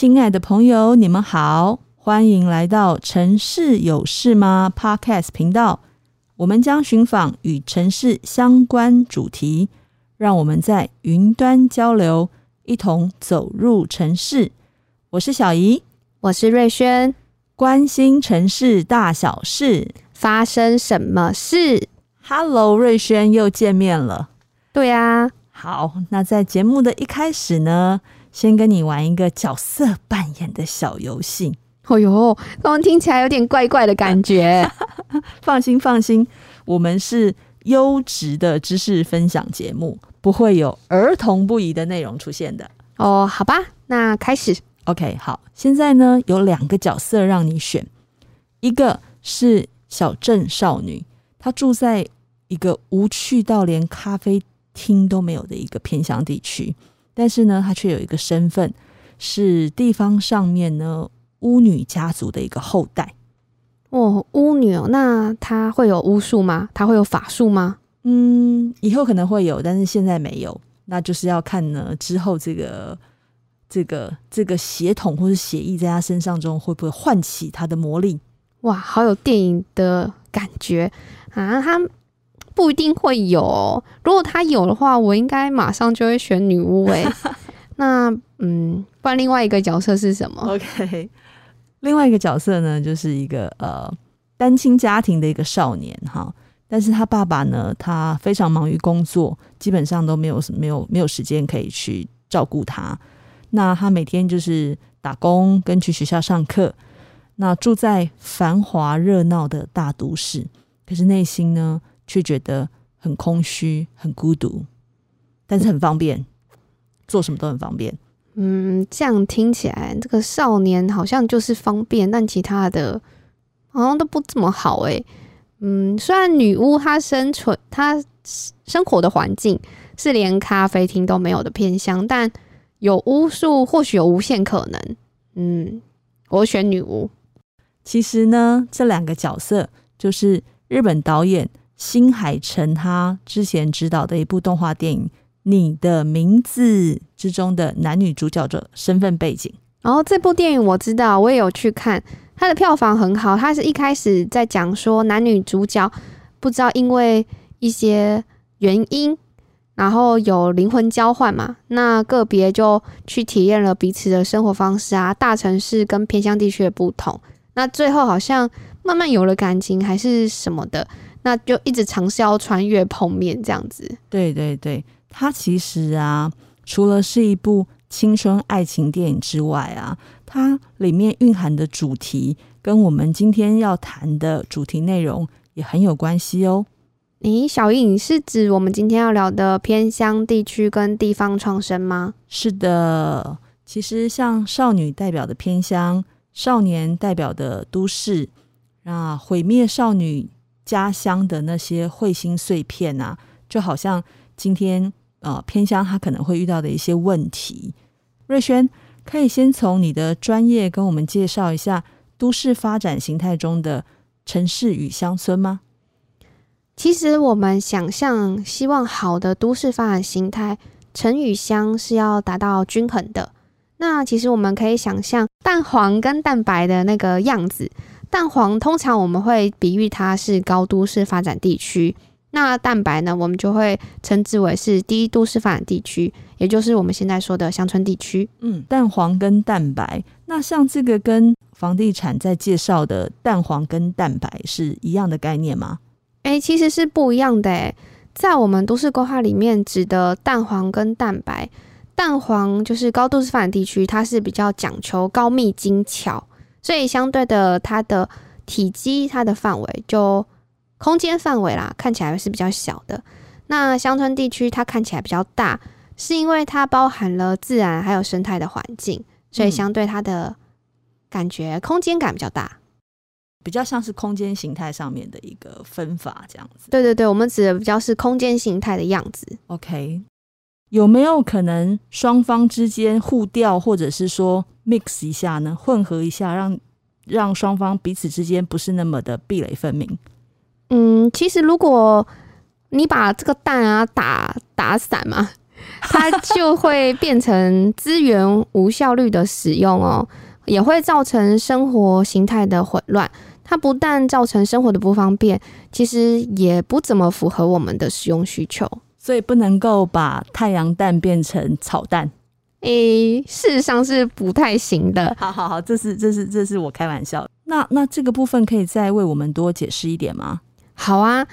亲爱的朋友，你们好，欢迎来到《城市有事吗》Podcast 频道。我们将寻访与城市相关主题，让我们在云端交流，一同走入城市。我是小怡，我是瑞轩，关心城市大小事，发生什么事？Hello，瑞轩又见面了。对啊。好，那在节目的一开始呢，先跟你玩一个角色扮演的小游戏。哦呦，刚刚听起来有点怪怪的感觉。放心，放心，我们是优质的知识分享节目，不会有儿童不宜的内容出现的。哦，好吧，那开始。OK，好，现在呢有两个角色让你选，一个是小镇少女，她住在一个无趣到连咖啡。厅都没有的一个偏乡地区，但是呢，他却有一个身份，是地方上面呢巫女家族的一个后代。哦，巫女哦，那他会有巫术吗？他会有法术吗？嗯，以后可能会有，但是现在没有，那就是要看呢之后这个这个这个血统或者血液在他身上中会不会唤起他的魔力。哇，好有电影的感觉啊！他。不一定会有，如果他有的话，我应该马上就会选女巫哎。那嗯，不然另外一个角色是什么？OK，另外一个角色呢，就是一个呃单亲家庭的一个少年哈，但是他爸爸呢，他非常忙于工作，基本上都没有没有没有时间可以去照顾他。那他每天就是打工跟去学校上课，那住在繁华热闹的大都市，可是内心呢，却觉得很空虚、很孤独，但是很方便，做什么都很方便。嗯，这样听起来，这个少年好像就是方便，但其他的好像都不怎么好诶。嗯，虽然女巫她生存、她生活的环境是连咖啡厅都没有的偏乡，但有巫术，或许有无限可能。嗯，我选女巫。其实呢，这两个角色就是日本导演。新海诚他之前执导的一部动画电影《你的名字》之中的男女主角的身份背景。然后这部电影我知道，我也有去看，它的票房很好。它是一开始在讲说男女主角不知道因为一些原因，然后有灵魂交换嘛，那个别就去体验了彼此的生活方式啊，大城市跟偏乡地区的不同。那最后好像慢慢有了感情，还是什么的。那就一直尝试要穿越碰面这样子。对对对，它其实啊，除了是一部青春爱情电影之外啊，它里面蕴含的主题跟我们今天要谈的主题内容也很有关系哦。诶，小颖，你是指我们今天要聊的偏乡地区跟地方创生吗？是的，其实像少女代表的偏乡，少年代表的都市，啊，毁灭少女。家乡的那些彗星碎片啊，就好像今天呃偏乡他可能会遇到的一些问题。瑞轩可以先从你的专业跟我们介绍一下都市发展形态中的城市与乡村吗？其实我们想象希望好的都市发展形态，城与乡是要达到均衡的。那其实我们可以想象蛋黄跟蛋白的那个样子。蛋黄通常我们会比喻它是高都市发展地区，那蛋白呢，我们就会称之为是低都市发展地区，也就是我们现在说的乡村地区。嗯，蛋黄跟蛋白，那像这个跟房地产在介绍的蛋黄跟蛋白是一样的概念吗？诶，其实是不一样的诶，在我们都市规划里面指的蛋黄跟蛋白，蛋黄就是高都市发展地区，它是比较讲求高密精巧。所以相对的，它的体积、它的范围就空间范围啦，看起来是比较小的。那乡村地区它看起来比较大，是因为它包含了自然还有生态的环境，所以相对它的感觉空间感比较大，比较像是空间形态上面的一个分法这样子。对对对，我们指的比较是空间形态的样子。OK。有没有可能双方之间互调，或者是说 mix 一下呢？混合一下，让让双方彼此之间不是那么的壁垒分明。嗯，其实如果你把这个蛋啊打打散嘛，它就会变成资源无效率的使用哦，也会造成生活形态的混乱。它不但造成生活的不方便，其实也不怎么符合我们的使用需求。所以不能够把太阳蛋变成炒蛋。诶、欸，事实上是不太行的。好好好，这是这是这是我开玩笑。那那这个部分可以再为我们多解释一点吗？好啊，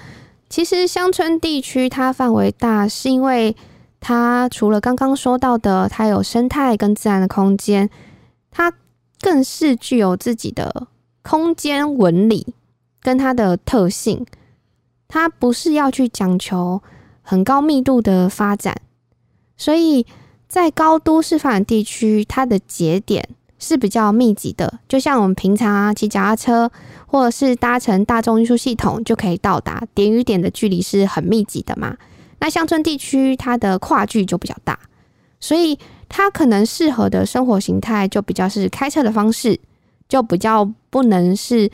其实乡村地区它范围大，是因为它除了刚刚说到的，它有生态跟自然的空间，它更是具有自己的空间纹理跟它的特性。它不是要去讲求很高密度的发展，所以。在高都市发展地区，它的节点是比较密集的，就像我们平常啊骑脚踏车，或者是搭乘大众运输系统就可以到达点与点的距离是很密集的嘛。那乡村地区它的跨距就比较大，所以它可能适合的生活形态就比较是开车的方式，就比较不能是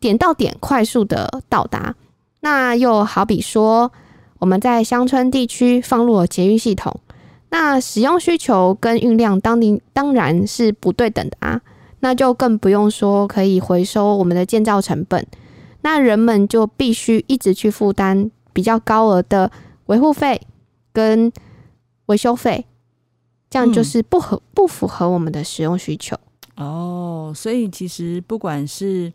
点到点快速的到达。那又好比说，我们在乡村地区放入了捷运系统。那使用需求跟运量当然当然是不对等的啊，那就更不用说可以回收我们的建造成本，那人们就必须一直去负担比较高额的维护费跟维修费，这样就是不合不符合我们的使用需求。哦，所以其实不管是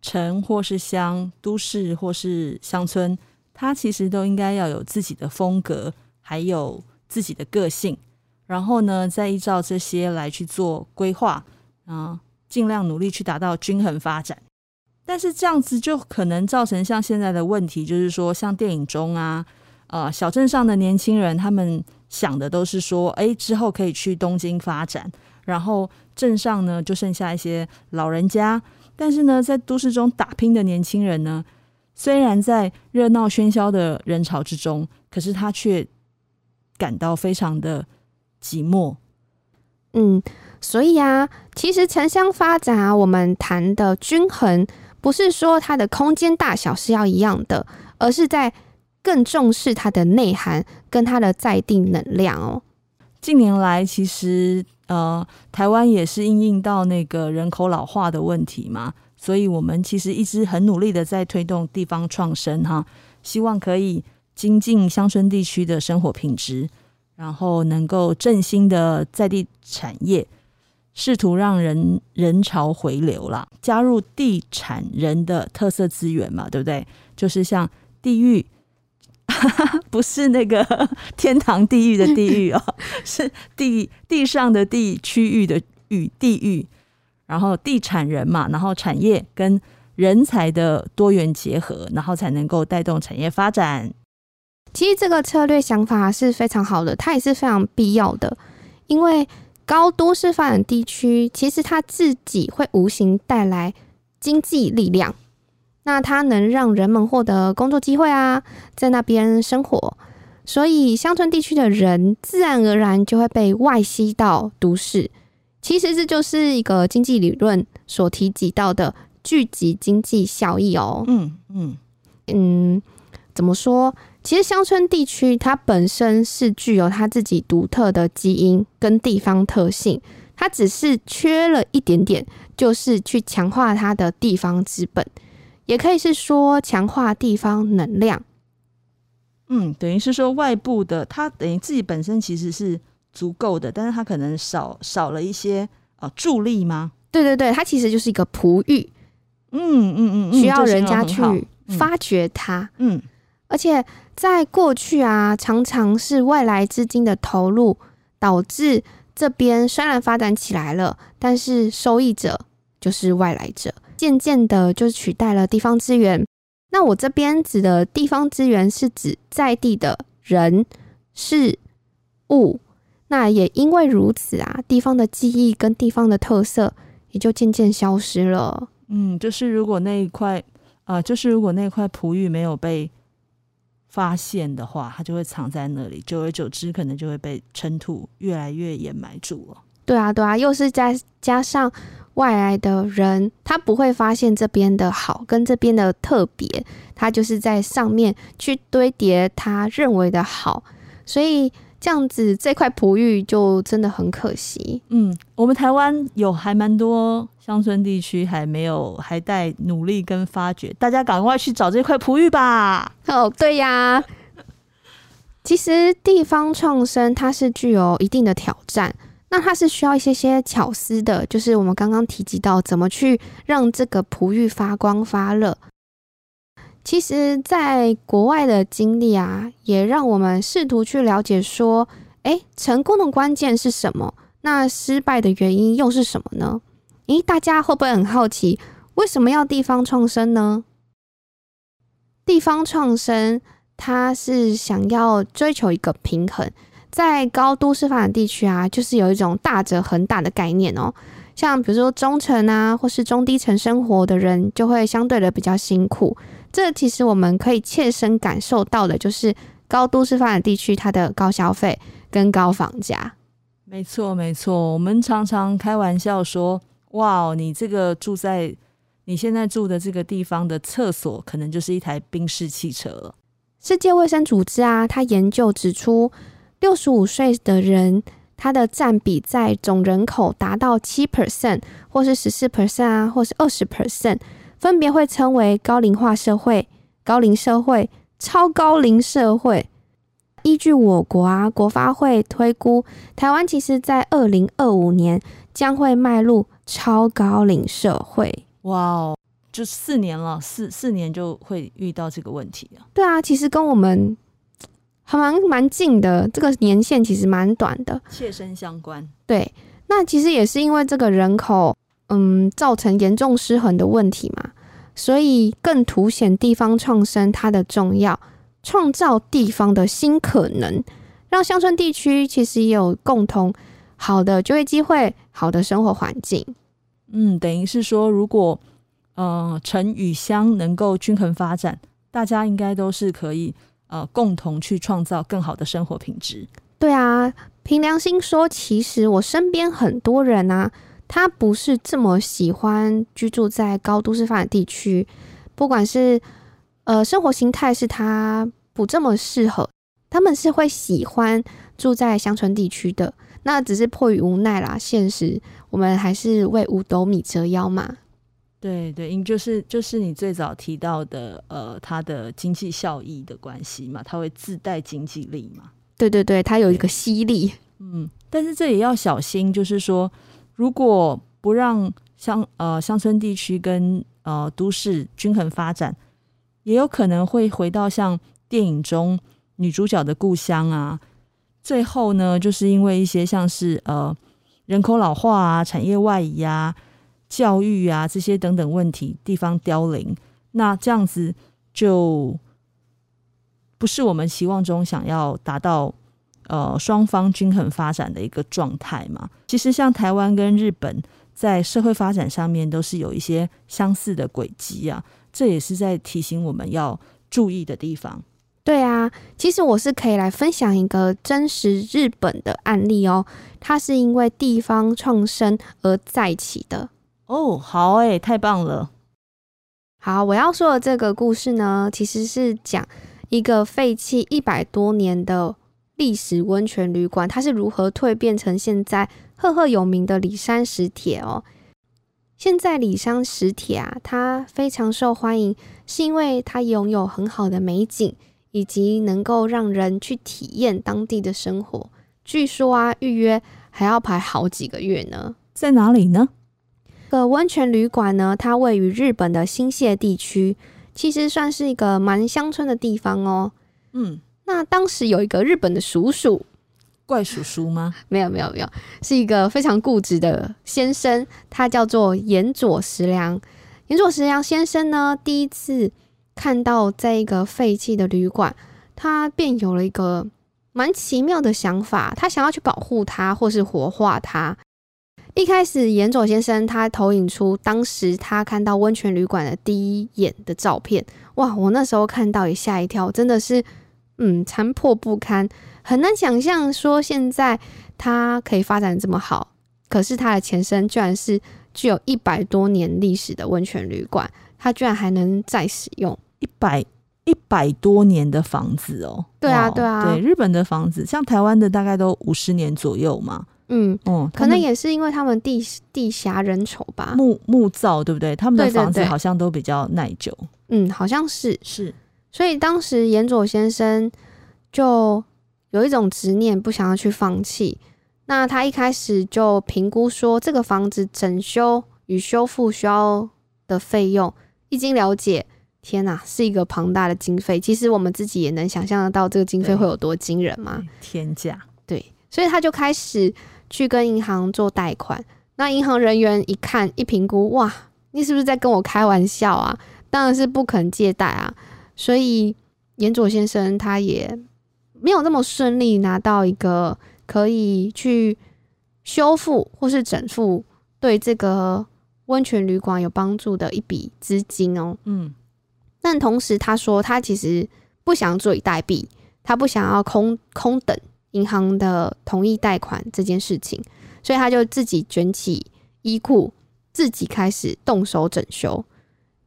城或是乡，都市或是乡村，他其实都应该要有自己的风格，还有。自己的个性，然后呢，再依照这些来去做规划，啊，尽量努力去达到均衡发展。但是这样子就可能造成像现在的问题，就是说，像电影中啊，呃，小镇上的年轻人，他们想的都是说，哎，之后可以去东京发展，然后镇上呢就剩下一些老人家。但是呢，在都市中打拼的年轻人呢，虽然在热闹喧嚣的人潮之中，可是他却。感到非常的寂寞，嗯，所以啊，其实城乡发展啊，我们谈的均衡，不是说它的空间大小是要一样的，而是在更重视它的内涵跟它的在地能量哦。近年来，其实呃，台湾也是应应到那个人口老化的问题嘛，所以我们其实一直很努力的在推动地方创生哈，希望可以。精进乡村地区的生活品质，然后能够振兴的在地产业，试图让人人潮回流啦，加入地产人的特色资源嘛，对不对？就是像地狱，不是那个 天堂地狱的地狱哦，是地地上的地区域的域地狱，然后地产人嘛，然后产业跟人才的多元结合，然后才能够带动产业发展。其实这个策略想法是非常好的，它也是非常必要的。因为高都市发展地区，其实它自己会无形带来经济力量，那它能让人们获得工作机会啊，在那边生活，所以乡村地区的人自然而然就会被外吸到都市。其实这就是一个经济理论所提及到的聚集经济效益哦。嗯嗯嗯，怎么说？其实乡村地区它本身是具有它自己独特的基因跟地方特性，它只是缺了一点点，就是去强化它的地方资本，也可以是说强化地方能量。嗯，等于是说外部的，它等于自己本身其实是足够的，但是它可能少少了一些呃助力吗？对对对，它其实就是一个璞玉。嗯嗯嗯，需要人家去发掘它。嗯。而且在过去啊，常常是外来资金的投入，导致这边虽然发展起来了，但是受益者就是外来者，渐渐的就取代了地方资源。那我这边指的地方资源是指在地的人事物。那也因为如此啊，地方的记忆跟地方的特色也就渐渐消失了。嗯，就是如果那一块啊、呃，就是如果那块璞玉没有被发现的话，它就会藏在那里，久而久之，可能就会被尘土越来越掩埋住了。对啊，对啊，又是加加上外来的人，他不会发现这边的好跟这边的特别，他就是在上面去堆叠他认为的好，所以渐这样子这块璞玉就真的很可惜。嗯，我们台湾有还蛮多乡村地区还没有，还待努力跟发掘，大家赶快去找这块璞玉吧。哦，对呀。其实地方创生它是具有一定的挑战，那它是需要一些些巧思的，就是我们刚刚提及到怎么去让这个璞玉发光发热。其实，在国外的经历啊，也让我们试图去了解说，诶，成功的关键是什么？那失败的原因又是什么呢？诶，大家会不会很好奇，为什么要地方创生呢？地方创生。他是想要追求一个平衡，在高都市发展地区啊，就是有一种大者恒大的概念哦。像比如说中层啊，或是中低层生活的人，就会相对的比较辛苦。这其实我们可以切身感受到的，就是高都市发展地区它的高消费跟高房价。没错，没错。我们常常开玩笑说：“哇，你这个住在你现在住的这个地方的厕所，可能就是一台宾士汽车了。”世界卫生组织啊，它研究指出，六十五岁的人，他的占比在总人口达到七 percent，或是十四 percent 啊，或是二十 percent，分别会称为高龄化社会、高龄社会、超高龄社会。依据我国啊国发会推估，台湾其实在二零二五年将会迈入超高龄社会。哇哦！就四年了，四四年就会遇到这个问题了。对啊，其实跟我们还蛮蛮近的，这个年限其实蛮短的，切身相关。对，那其实也是因为这个人口，嗯，造成严重失衡的问题嘛，所以更凸显地方创生它的重要，创造地方的新可能，让乡村地区其实也有共同好的就业机会、好的生活环境。嗯，等于是说，如果呃，城与乡能够均衡发展，大家应该都是可以呃共同去创造更好的生活品质。对啊，凭良心说，其实我身边很多人啊，他不是这么喜欢居住在高都市发展地区，不管是呃生活形态是他不这么适合，他们是会喜欢住在乡村地区的。那只是迫于无奈啦，现实我们还是为五斗米折腰嘛。对对，因就是就是你最早提到的，呃，它的经济效益的关系嘛，它会自带经济力嘛。对对对，它有一个吸力。嗯，但是这也要小心，就是说，如果不让乡呃乡村地区跟呃都市均衡发展，也有可能会回到像电影中女主角的故乡啊。最后呢，就是因为一些像是呃人口老化啊、产业外移啊。教育啊，这些等等问题，地方凋零，那这样子就不是我们期望中想要达到呃双方均衡发展的一个状态嘛。其实像台湾跟日本在社会发展上面都是有一些相似的轨迹啊，这也是在提醒我们要注意的地方。对啊，其实我是可以来分享一个真实日本的案例哦，它是因为地方创生而再起的。哦，好诶，太棒了！好，我要说的这个故事呢，其实是讲一个废弃一百多年的历史温泉旅馆，它是如何蜕变成现在赫赫有名的里山石铁哦。现在里山石铁啊，它非常受欢迎，是因为它拥有很好的美景，以及能够让人去体验当地的生活。据说啊，预约还要排好几个月呢。在哪里呢？这个温泉旅馆呢，它位于日本的新泻地区，其实算是一个蛮乡村的地方哦。嗯，那当时有一个日本的叔叔，怪叔叔吗？没有，没有，没有，是一个非常固执的先生，他叫做岩佐石良。岩佐石良先生呢，第一次看到这一个废弃的旅馆，他便有了一个蛮奇妙的想法，他想要去保护它，或是活化它。一开始，岩佐先生他投影出当时他看到温泉旅馆的第一眼的照片。哇，我那时候看到也吓一跳，真的是，嗯，残破不堪，很难想象说现在它可以发展这么好。可是它的前身居然是具有一百多年历史的温泉旅馆，它居然还能再使用一百一百多年的房子哦。对啊，对啊，对，日本的房子，像台湾的大概都五十年左右嘛。嗯嗯，可能也是因为他们地地狭人稠吧，木木造对不对？他们的房子好像都比较耐久。嗯，好像是是。所以当时严佐先生就有一种执念，不想要去放弃。那他一开始就评估说，这个房子整修与修复需要的费用，一经了解，天哪，是一个庞大的经费。其实我们自己也能想象得到，这个经费会有多惊人吗？天价。对，所以他就开始去跟银行做贷款。那银行人员一看一评估，哇，你是不是在跟我开玩笑啊？当然是不肯借贷啊。所以岩佐先生他也没有那么顺利拿到一个。可以去修复或是整复对这个温泉旅馆有帮助的一笔资金哦。嗯，但同时他说他其实不想坐以待毙，他不想要空空等银行的同意贷款这件事情，所以他就自己卷起衣裤，自己开始动手整修。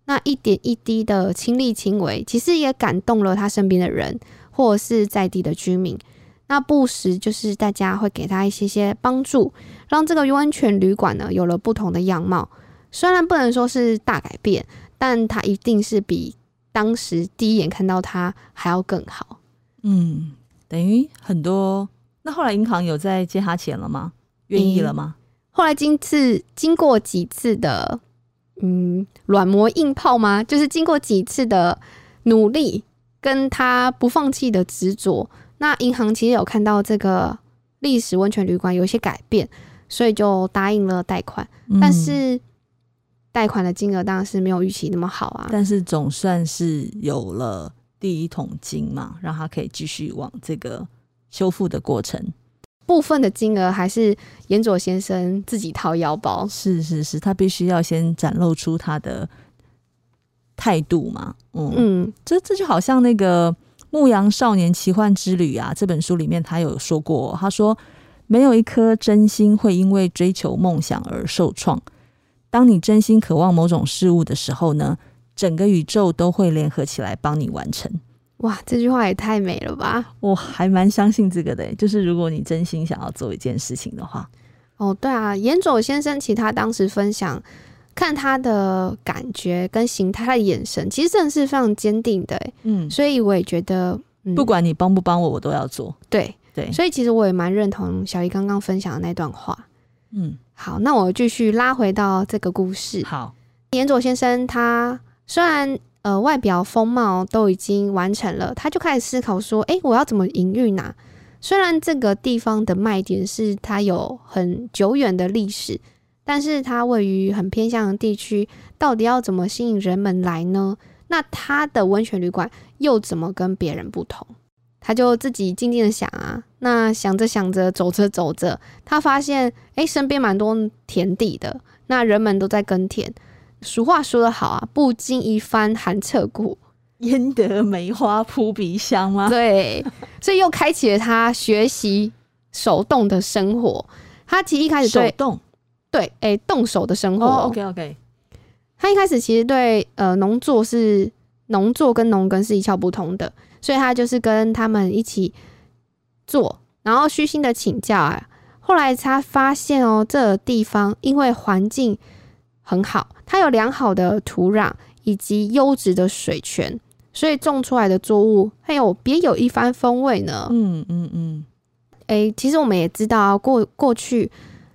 那一点一滴的亲力亲为，其实也感动了他身边的人，或者是在地的居民。那不时就是大家会给他一些些帮助，让这个温泉旅馆呢有了不同的样貌。虽然不能说是大改变，但它一定是比当时第一眼看到它还要更好。嗯，等于很多。那后来银行有在借他钱了吗？愿意了吗？嗯，后来经次经过几次的嗯软磨硬泡吗？就是经过几次的努力，跟他不放弃的执着。那银行其实有看到这个历史温泉旅馆有一些改变，所以就答应了贷款。嗯、但是贷款的金额当然是没有预期那么好啊。但是总算是有了第一桶金嘛，让他可以继续往这个修复的过程。部分的金额还是严佐先生自己掏腰包。是是是，他必须要先展露出他的态度嘛。嗯嗯，这这就好像那个。《牧羊少年奇幻之旅》啊，这本书里面他有说过，他说没有一颗真心会因为追求梦想而受创。当你真心渴望某种事物的时候呢，整个宇宙都会联合起来帮你完成。哇，这句话也太美了吧！我还蛮相信这个的，就是如果你真心想要做一件事情的话，哦，对啊，岩佐先生其实他当时分享。看他的感觉跟形态，他的眼神其实真的是非常坚定的，嗯，所以我也觉得，嗯、不管你帮不帮我，我都要做。对对，所以其实我也蛮认同小姨刚刚分享的那段话。嗯，好，那我继续拉回到这个故事。好，岩佐先生他虽然呃外表风貌都已经完成了，他就开始思考说，哎、我要怎么营运呢？虽然这个地方的卖点是它有很久远的历史。但是它位于很偏乡的地区，到底要怎么吸引人们来呢？那他的温泉旅馆又怎么跟别人不同？他就自己静静的想啊，那想着想着，走着走着，他发现，哎、身边蛮多田地的，那人们都在耕田。俗话说得好啊，不经一番寒彻骨，焉得梅花扑鼻香吗？对，所以又开启了他学习手动的生活。他其实一开始对手动。对，哎、欸，动手的生活。Oh, OK OK。他一开始其实对呃农作是农作跟农耕是一窍不通的，所以他就是跟他们一起做，然后虚心的请教啊。后来他发现哦，这个地方因为环境很好，它有良好的土壤以及优质的水泉，所以种出来的作物还有别有一番风味呢。嗯嗯嗯。诶、欸，其实我们也知道啊，过过去。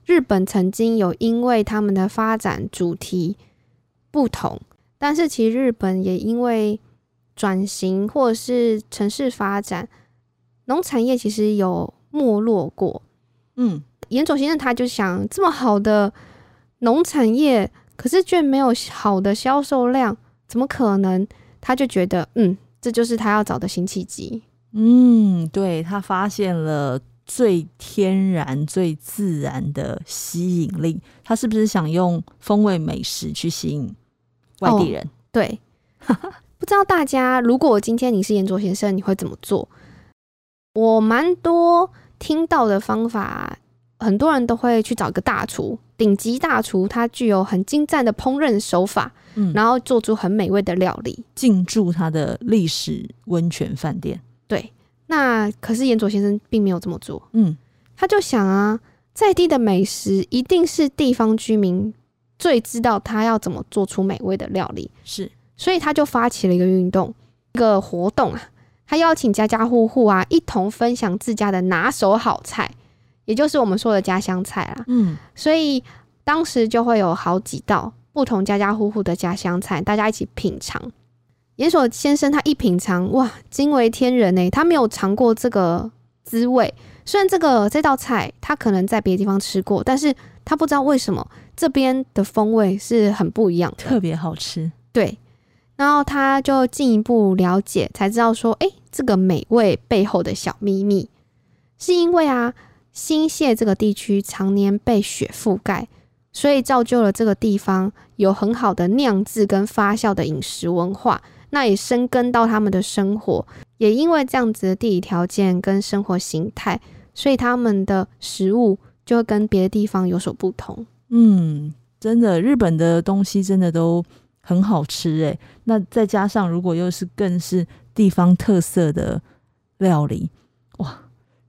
日本曾经有因为他们的发展主题不同，但是其实日本也因为转型或者是城市发展，农产业其实有没落过。嗯，岩佐先生他就想，这么好的农产业，可是却没有好的销售量，怎么可能？他就觉得，嗯，这就是他要找的新契机。嗯，对，他发现了。最天然、最自然的吸引力，他是不是想用风味美食去吸引外地人？哦、对，不知道大家，如果今天你是严卓先生，你会怎么做？我蛮多听到的方法，很多人都会去找一个大厨，顶级大厨，他具有很精湛的烹饪手法，嗯，然后做出很美味的料理，进驻他的历史温泉饭店。对，那可是岩佐先生并没有这么做，嗯，他就想啊，在地的美食一定是地方居民最知道他要怎么做出美味的料理，是，所以他就发起了一个运动，一个活动啊，他邀请家家户户啊一同分享自家的拿手好菜。也就是我们说的家乡菜啦，嗯，所以当时就会有好几道不同家家户户的家乡菜，大家一起品尝。岩佐先生他一品尝，哇，惊为天人呢！他没有尝过这个滋味，虽然这个这道菜他可能在别的地方吃过，但是他不知道为什么这边的风味是很不一样的，特别好吃。对，然后他就进一步了解，才知道说，哎，这个美味背后的小秘密，是因为啊。新泻这个地区常年被雪覆盖，所以造就了这个地方有很好的酿制跟发酵的饮食文化，那也深耕到他们的生活。也因为这样子的地理条件跟生活形态，所以他们的食物就会跟别的地方有所不同。嗯，真的，日本的东西真的都很好吃诶。那再加上如果又是更是地方特色的料理，哇！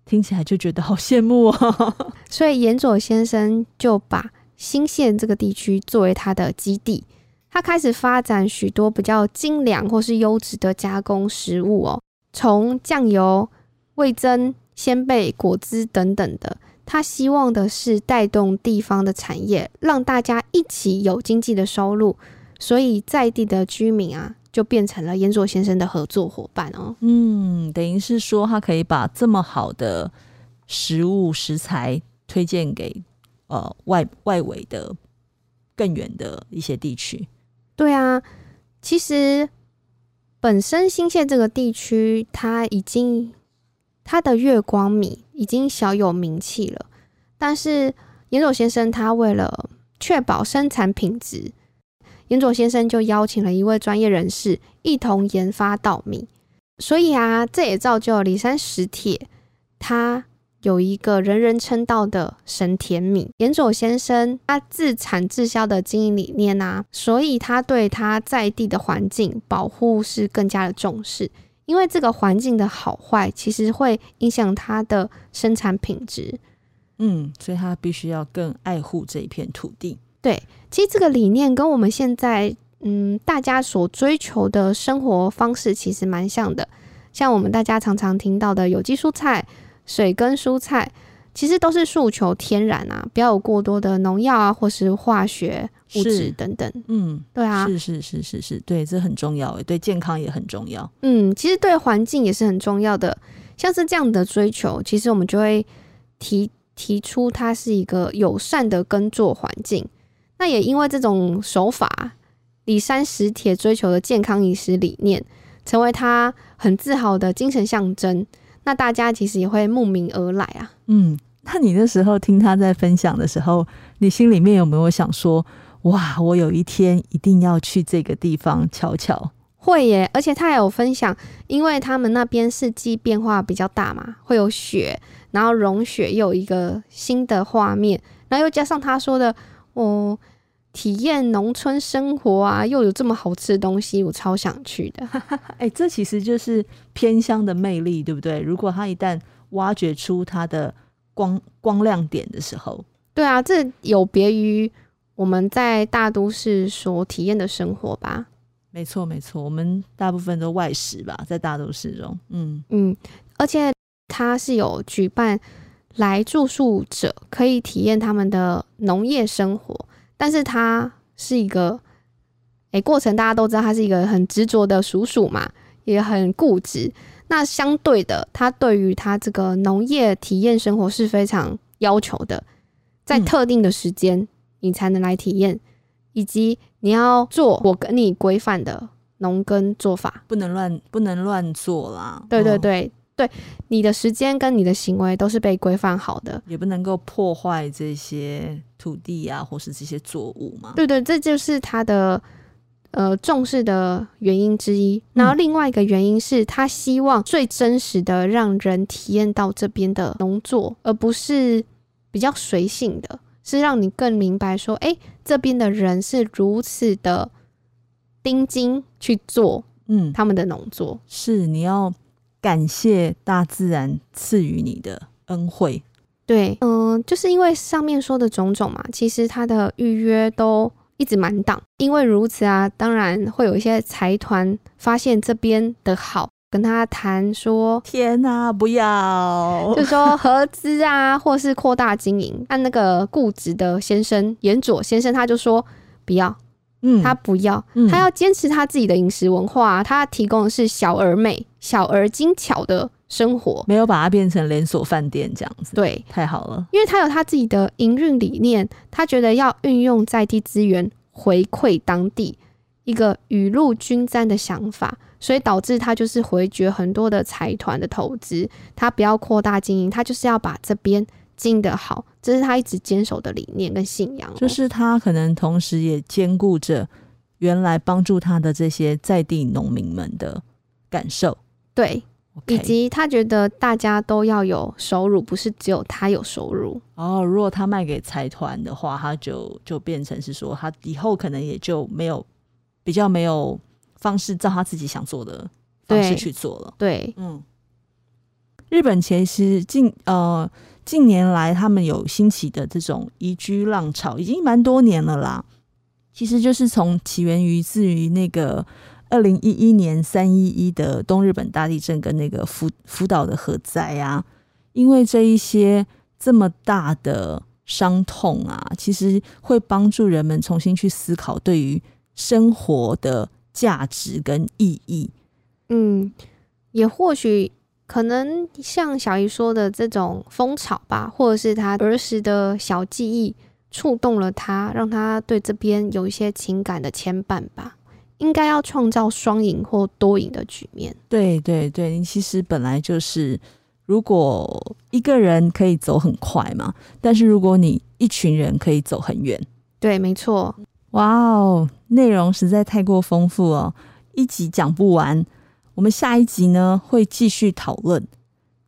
听起来就觉得好羡慕哦，所以岩佐先生就把新县这个地区作为他的基地，他开始发展许多比较精良或是优质的加工食物哦，从酱油、味噌、鲜贝、果汁等等的，他希望的是带动地方的产业，让大家一起有经济的收入，所以在地的居民啊。就变成了岩佐先生的合作伙伴哦。嗯，等于是说他可以把这么好的食物食材推荐给呃外外围的更远的一些地区。对啊，其实本身新潟这个地区，它已经它的月光米已经小有名气了，但是岩佐先生他为了确保生产品质。岩佐先生就邀请了一位专业人士一同研发稻米，所以啊，这也造就了里山石铁，他有一个人人称道的神田米。岩佐先生他自产自销的经营理念啊，所以他对他在地的环境保护是更加的重视，因为这个环境的好坏其实会影响他的生产品质。嗯，所以他必须要更爱护这一片土地。对，其实这个理念跟我们现在嗯大家所追求的生活方式其实蛮像的。像我们大家常常听到的有机蔬菜、水耕蔬菜，其实都是诉求天然啊，不要有过多的农药啊，或是化学物质等等。嗯，对啊，是是是是是，对，这很重要，对健康也很重要。嗯，其实对环境也是很重要的。像是这样的追求，其实我们就会提提出它是一个友善的耕作环境。那也因为这种手法，李山石铁追求的健康饮食理念，成为他很自豪的精神象征。那大家其实也会慕名而来啊。嗯，那你那时候听他在分享的时候，你心里面有没有想说，哇，我有一天一定要去这个地方瞧瞧？会耶，而且他还有分享，因为他们那边四季变化比较大嘛，会有雪，然后融雪又有一个新的画面，然后又加上他说的，哦。体验农村生活啊，又有这么好吃的东西，我超想去的。哎、欸，这其实就是偏乡的魅力，对不对？如果他一旦挖掘出它的光光亮点的时候，对啊，这有别于我们在大都市所体验的生活吧？没错，没错，我们大部分都外食吧，在大都市中，嗯嗯，而且它是有举办来住宿者可以体验他们的农业生活。但是他是一个，诶、欸，过程大家都知道，他是一个很执着的叔叔嘛，也很固执。那相对的，他对于他这个农业体验生活是非常要求的，在特定的时间你才能来体验，嗯、以及你要做我跟你规范的农耕做法，不能乱，不能乱做啦。对对对。哦对，你的时间跟你的行为都是被规范好的，也不能够破坏这些土地啊，或是这些作物嘛。对对，这就是他的呃重视的原因之一。然后另外一个原因是他希望最真实的让人体验到这边的农作，而不是比较随性的，是让你更明白说，哎，这边的人是如此的盯紧去做，嗯，他们的农作、嗯、是你要感谢大自然赐予你的恩惠。对，嗯、呃，就是因为上面说的种种嘛，其实他的预约都一直满档。因为如此啊，当然会有一些财团发现这边的好。跟他谈说，天哪，不要，就说合资啊，或是扩大经营。按那个固执的先生严佐先生，他就说不要，嗯，他不要，嗯、他要坚持他自己的饮食文化，他提供的是小而美、小而精巧的生活，没有把它变成连锁饭店这样子。对，太好了，因为他有他自己的营运理念，他觉得要运用在地资源回馈当地，一个雨露均沾的想法。所以导致他就是回绝很多的财团的投资，他不要扩大经营，他就是要把这边经营的好，这是他一直坚守的理念跟信仰。就是他可能同时也兼顾着原来帮助他的这些在地农民们的感受，对，Okay. 以及他觉得大家都要有收入，不是只有他有收入。哦，如果他卖给财团的话，他就就变成是说，他以后可能也就没有比较没有。方式照他自己想做的方式去做了。对，对嗯，日本其实近呃近年来他们有兴起的这种移居浪潮，已经蛮多年了啦。其实就是从起源于自于那个二零一一年三一一的东日本大地震跟那个福福岛的核灾啊，因为这一些这么大的伤痛啊，其实会帮助人们重新去思考对于生活的。价值跟意义，嗯，也或许可能像小姨说的这种风潮吧，或者是他儿时的小记忆触动了他，让他对这边有一些情感的牵绊吧。应该要创造双赢或多赢的局面。对对对，你其实本来就是，如果一个人可以走很快嘛，但是如果你一群人可以走很远，对，没错。哇哦，内容实在太过丰富哦，一集讲不完。我们下一集呢会继续讨论。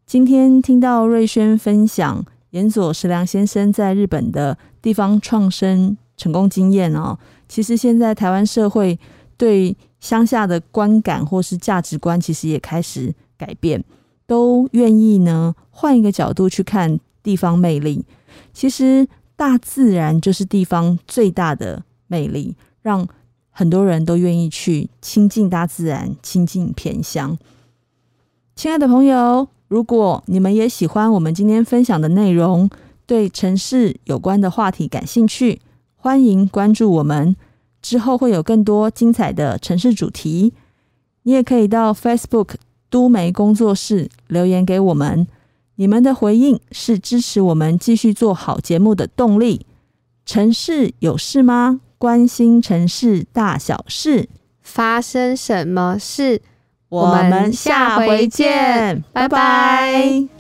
今天听到瑞轩分享岩佐实良先生在日本的地方创生成功经验哦，其实现在台湾社会对乡下的观感或是价值观，其实也开始改变，都愿意呢换一个角度去看地方魅力。其实大自然就是地方最大的。魅力让很多人都愿意去亲近大自然，亲近偏乡。亲爱的朋友，如果你们也喜欢我们今天分享的内容，对城市有关的话题感兴趣，欢迎关注我们。之后会有更多精彩的城市主题。你也可以到 Facebook 都媒工作室留言给我们，你们的回应是支持我们继续做好节目的动力。城市有事吗？关心城市大小事，发生什么事？我们下回见，拜拜。拜拜。